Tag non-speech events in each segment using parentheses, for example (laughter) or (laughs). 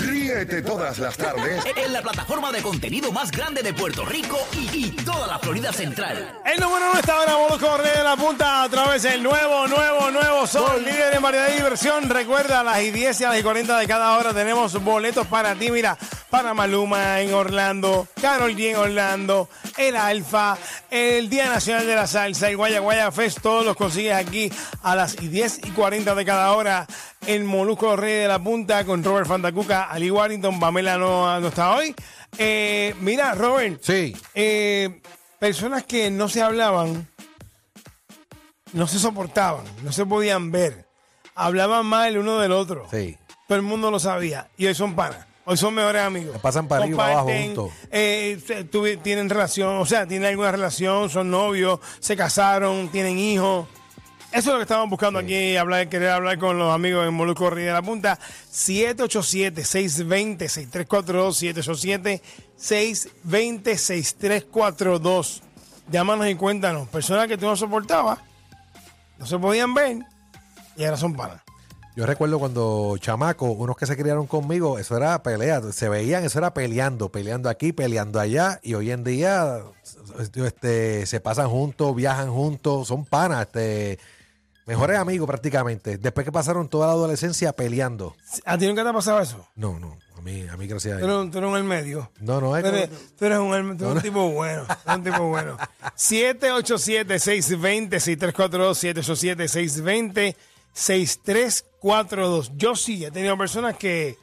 Ríete todas las tardes En la plataforma de contenido más grande de Puerto Rico y, y toda la Florida Central. El número uno está ahora, Molusco Rey de la Punta, a través del nuevo, nuevo, nuevo Sol, líder en variedad y diversión. Recuerda, a las y 10 y a las y 40 de cada hora tenemos boletos para ti. Mira, para Maluma en Orlando, Carol G en Orlando, el Alfa, el Día Nacional de la Salsa, el Guaya Guaya Fest, todos los consigues aquí a las y 10 y 40 de cada hora. El Molusco Rey de la Punta con Robert Fantacuca, Ali Warrington, Pamela no, no está hoy. Eh, mira, Robert. Sí. Eh, personas que no se hablaban, no se soportaban, no se podían ver, hablaban mal el uno del otro. Sí. Todo el mundo lo sabía. Y hoy son panas. Hoy son mejores amigos. Pasan para arriba abajo juntos. eh, se- tuvi- tienen relación, o sea, tienen alguna relación, son novios, se casaron, tienen hijos. Eso es lo que estamos buscando aquí, hablar, querer hablar con los amigos en Molusco Río de la Punta. 787-620-6342, 787-620-6342. Llámanos y cuéntanos. Personas que tú no soportabas, no se podían ver y ahora son panas. Yo recuerdo cuando chamaco, unos que se criaron conmigo, eso era pelea, se veían, eso era peleando, peleando aquí, peleando allá, y hoy en día este, se pasan juntos, viajan juntos, son panas, este, mejores amigos prácticamente. Después que pasaron toda la adolescencia peleando. ¿A ti nunca te ha pasado eso? No, no, a mí, a mí gracias a Tú Dios. eres, tú eres un el medio. No, no, es Tú eres, tú eres un, tú eres un tipo bueno. un tipo bueno. 787-620-6342. 787-620-6342. Yo sí he tenido personas que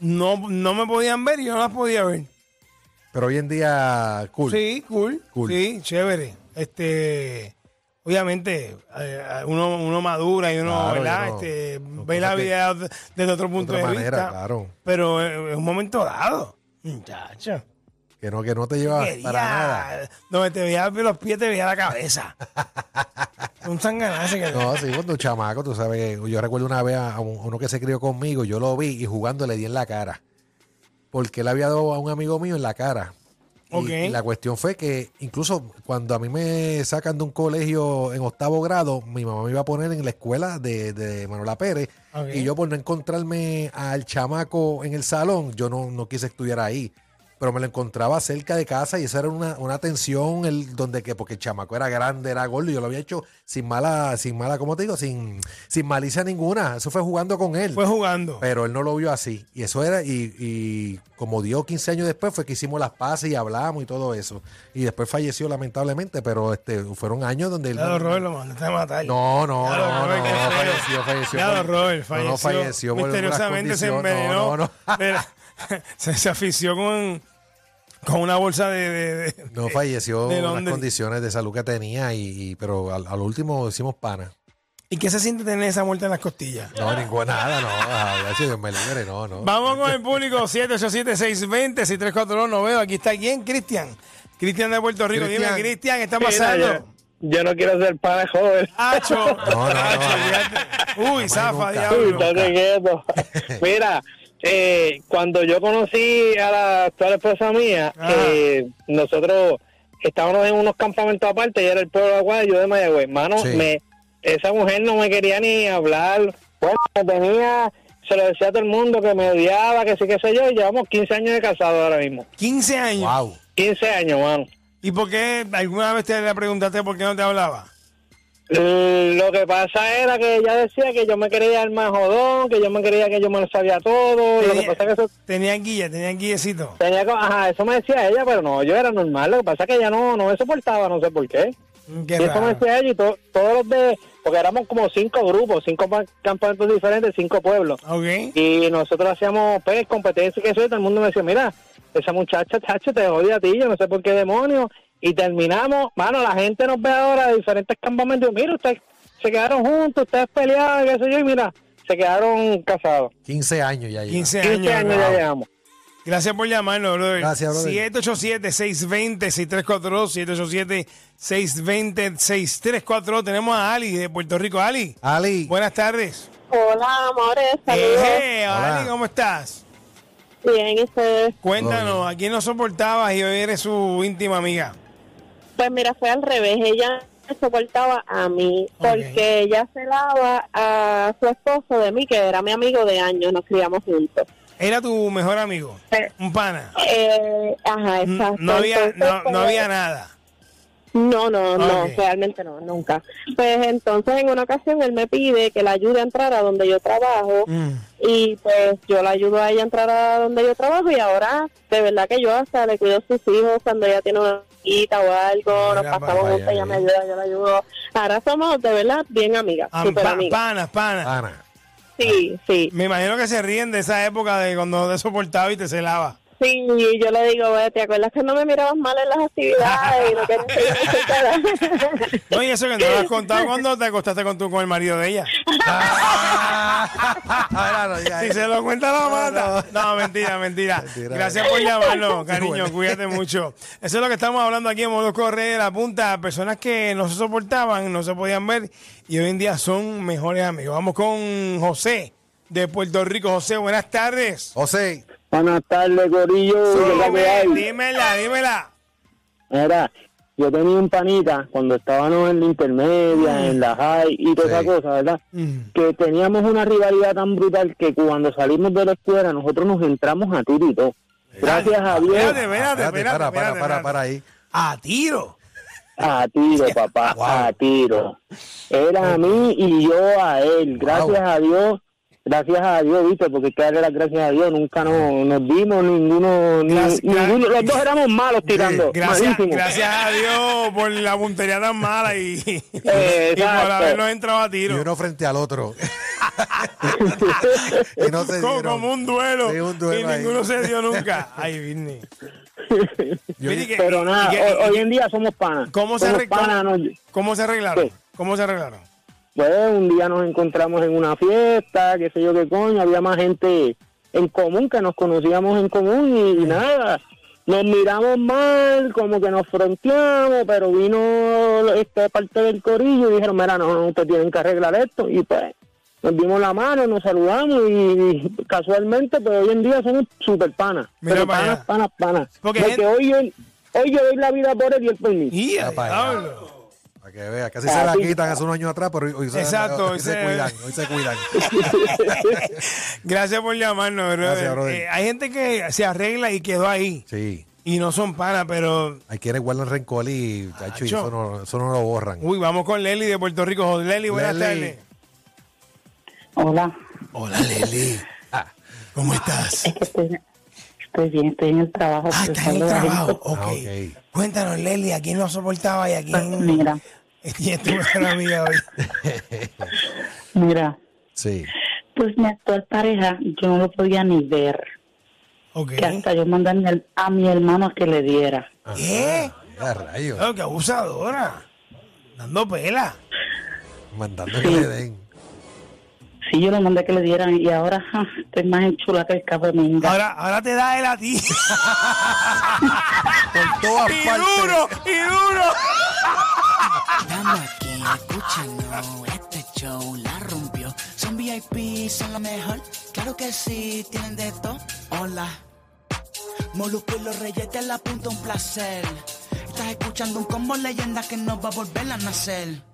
no, no me podían ver y yo no las podía ver. Pero hoy en día, cool. Sí, cool. Cool. Sí, chévere. Este, obviamente, eh, uno, uno madura y uno, este, no, ve la vida de- desde otro punto otra de manera, vista. claro. Pero en un momento dado, muchacho. Que no, que no te lleva para nada. Donde te veía los pies, te veía la cabeza. (laughs) un sanganazo que (laughs) No, sí, cuando chamaco, tú sabes, yo recuerdo una vez a un- uno que se crió conmigo, yo lo vi y jugando le di en la cara. Porque él había dado a un amigo mío en la cara. Y, Ok. y la cuestión fue que incluso cuando a mí me sacan de un colegio en octavo grado, mi mamá me iba a poner en la escuela de, de Manuela Pérez. Ok. Y yo por no encontrarme al chamaco en el salón, yo no, no quise estudiar ahí. Pero me lo encontraba cerca de casa y esa era una, una tensión el, donde que, porque el chamaco era grande, era gordo, y yo lo había hecho sin mala, sin mala, ¿cómo te digo? Sin, sin malicia ninguna. Eso fue jugando con él. fue jugando. Pero él no lo vio así. Y eso era, y, y como dio 15 años después, fue que hicimos las paces y hablamos y todo eso. Y después falleció lamentablemente, pero este fueron años donde él. Ya lo Robert lo mandaste a matar. No, no, lo no, no, Robert, qué feo. falleció, falleció. Por- Robert, No, no, falleció. falleció Misteriosamente se envenenó. No, no, no. (laughs) Se, se afició con, con una bolsa de. de- de- No falleció de las condiciones de salud que tenía, y, y- pero al, al último hicimos pana. ¿Y qué se siente tener esa muerte en las costillas? No, ninguna nada, no. A ver si Dios me libre, no, no. Vamos con el público 787-620-6342. No veo. Aquí está quién? Cristian. Cristian de Puerto Rico. Dime, Cristian. ¿qué está Mira, pasando? yo, yo no quiero ser pana joven. Hacho. no, no. fíjate. Uy, zafa, diablo. Uy, quieto. (laughs) Mira, eh, cuando yo conocí a la actual esposa mía, eh, nosotros estábamos en unos campamentos aparte y era el pueblo de Aguada y yo de Mayagüez. Mano, Sí. me, esa mujer no me quería ni hablar. Bueno, me tenía, se lo decía a todo el mundo que me odiaba, que sí, que sé yo, y llevamos 15 años de casado ahora mismo. 15 años. Wow. 15 años, mano. ¿Y por qué alguna vez te le preguntaste por qué no te hablaba? Eh, Lo que pasa era que ella decía que yo me creía el más jodón, que yo me creía que yo me lo sabía todo. Lo que Tenía, pasa es que eso tenía guía, tenía guillecito. tenía ajá, eso me decía ella, pero no, yo era normal. Lo que pasa es que ella no, no me soportaba, no sé por qué. Mm, Qué y eso me decía ella y to- todos los de, porque éramos como cinco grupos, cinco pa- campamentos diferentes, cinco pueblos. Ok. Y nosotros hacíamos pues competencia y que eso, y todo el mundo me decía, mira, esa muchacha, chacho, te odia a ti, yo no sé por qué demonios. Y terminamos, mano, la gente nos ve ahora de diferentes campamentos, mira, ustedes se quedaron juntos, ustedes peleaban, qué sé yo, y mira, se quedaron casados. 15 años ya lleva. 15 15 años. años ya llevamos. Gracias por llamarnos, brother. Gracias, brother. 787-620-6342, 787-620-6342. Tenemos a Ali de Puerto Rico. Ali, Ali, buenas tardes. Hola, amores, saludos. Eh, Hola. Ali, ¿cómo estás? Bien, ¿y ustedes? Cuéntanos, ¿a quién no soportabas y hoy eres su íntima amiga? Pues mira, fue al revés. Ella me soportaba a mí porque ella celaba a su esposo de mí, que era mi amigo de años, nos criamos juntos. Era tu mejor amigo, Eh, un pana. Eh, ajá, exacto. No había, Entonces, no, no pues, había nada. No, no, no, realmente no, nunca. Pues entonces en una ocasión él me pide que la ayude a entrar a donde yo trabajo Mm. y pues yo la ayudo a ella a entrar a donde yo trabajo y ahora de verdad que yo hasta le cuido a sus hijos cuando ella tiene una o algo, nos pasamos juntas, ella me ayuda, yo la ayudo. Ahora somos de verdad bien amigas, Ah, súper pa- amigas. panas, panas. Ana. Sí, sí. Me imagino que se ríen de esa época de cuando te soportaba y te celaba. Sí, yo le digo, "Ve, ¿te acuerdas que no me mirabas mal en las actividades y no querías que yo me acercara?" No, y eso que no lo has contado cuando te acostaste con, tu, con el marido de ella. Si se lo cuenta la mata. No, mentira, mentira. Mentira. Gracias por llamarnos, cariño. Bueno. Cuídate mucho. Eso es lo que estamos hablando aquí en Modo Corre de la Punta. Personas que no se soportaban, no se podían ver y hoy en día son mejores amigos. Vamos con José de Puerto Rico. José, buenas tardes. José, Buenas tardes, Corillo. dímela, dímela. Mira, yo tenía un panita cuando estábamos en la intermedia, en la high y toda Sí. esa cosa, ¿verdad? Mm. Que teníamos una rivalidad tan brutal que cuando salimos de la escuela nosotros nos entramos a tiro y todo. Gracias a Dios, Espérate, espérate, espérate, para, para, para, para ahí. A tiro. a tiro, (laughs) papá, Wow. a tiro. Era a mí y yo a él. Gracias Wow. a Dios, gracias a Dios, ¿viste? Porque hay que darle las gracias a Dios. Nunca nos, nos dimos ninguno, ni- Gracias- ninguno. Los dos éramos malos tirando. Gracias, a Dios por la puntería tan mala y, (laughs) y por habernos entrado a Y tiro. uno frente al otro. (laughs) y no se como, un duelo. Sí, un duelo y ahí. ninguno se dio nunca. Ay, que- Pero y- nada, y que- hoy, y- hoy en día somos panas. ¿Cómo se, somos arre- panas, cómo- no- cómo se arreglaron? ¿Cómo se arreglaron? Pues un día nos encontramos en una fiesta, qué sé yo qué coño, había más gente en común que nos conocíamos en común y, y nada, nos miramos mal, como que nos fronteamos, pero vino esta parte del corillo y dijeron, mira, no, no, ustedes tienen que arreglar esto y pues nos dimos la mano, nos saludamos y, casualmente pues hoy en día somos super panas, Mira pero panas, panas, panas, Porque porque, gente- hoy, yo, hoy yo doy la vida por él y él por mí. Y Ya pa' allá. Para que vea, casi se la quitan hace unos años atrás, pero hoy, hoy se, Exacto, hoy hoy se se- cuidan, hoy se cuidan. (laughs) Gracias por llamarnos, brother. Gracias, brother. Eh, hay gente que se arregla y quedó ahí. Sí. Y no son panas, pero. Hay quienes guardan rencor y, tacho, y eso, no, eso no lo borran. Uy, vamos con Leli de Puerto Rico. Leli, buenas tardes. Hola, Hola, Leli. ¿Cómo estás? es que estoy, estoy bien, estoy en el trabajo. Ah, estás en el trabajo. Ah, ok. Cuéntanos, Leli, ¿a quién no soportaba y a quién. Mira, (laughs) ¿Quién es tu mejor amiga hoy? (laughs) mira, Sí. pues mi actual pareja yo no lo podía ni ver. Ok. que hasta yo mandé a mi, her- a mi hermano a que le diera. ¿Qué? Ya, rayos. Oh, qué abusadora. Dando pela. Mandando que le den. Sí, yo le mandé a que le dieran y ahora ja, estoy más enchula que el café minga. Ahora, ahora te da él a ti. (laughs) Por todas y partes. duro, y duro. Estamos aquí, escúchanos, este show la rompió. Son VIP, son lo mejor, claro que sí, tienen de todo. Hola, Molusco y los reyes de la punta, un placer. Estás escuchando un combo leyenda que no va a volver a nacer.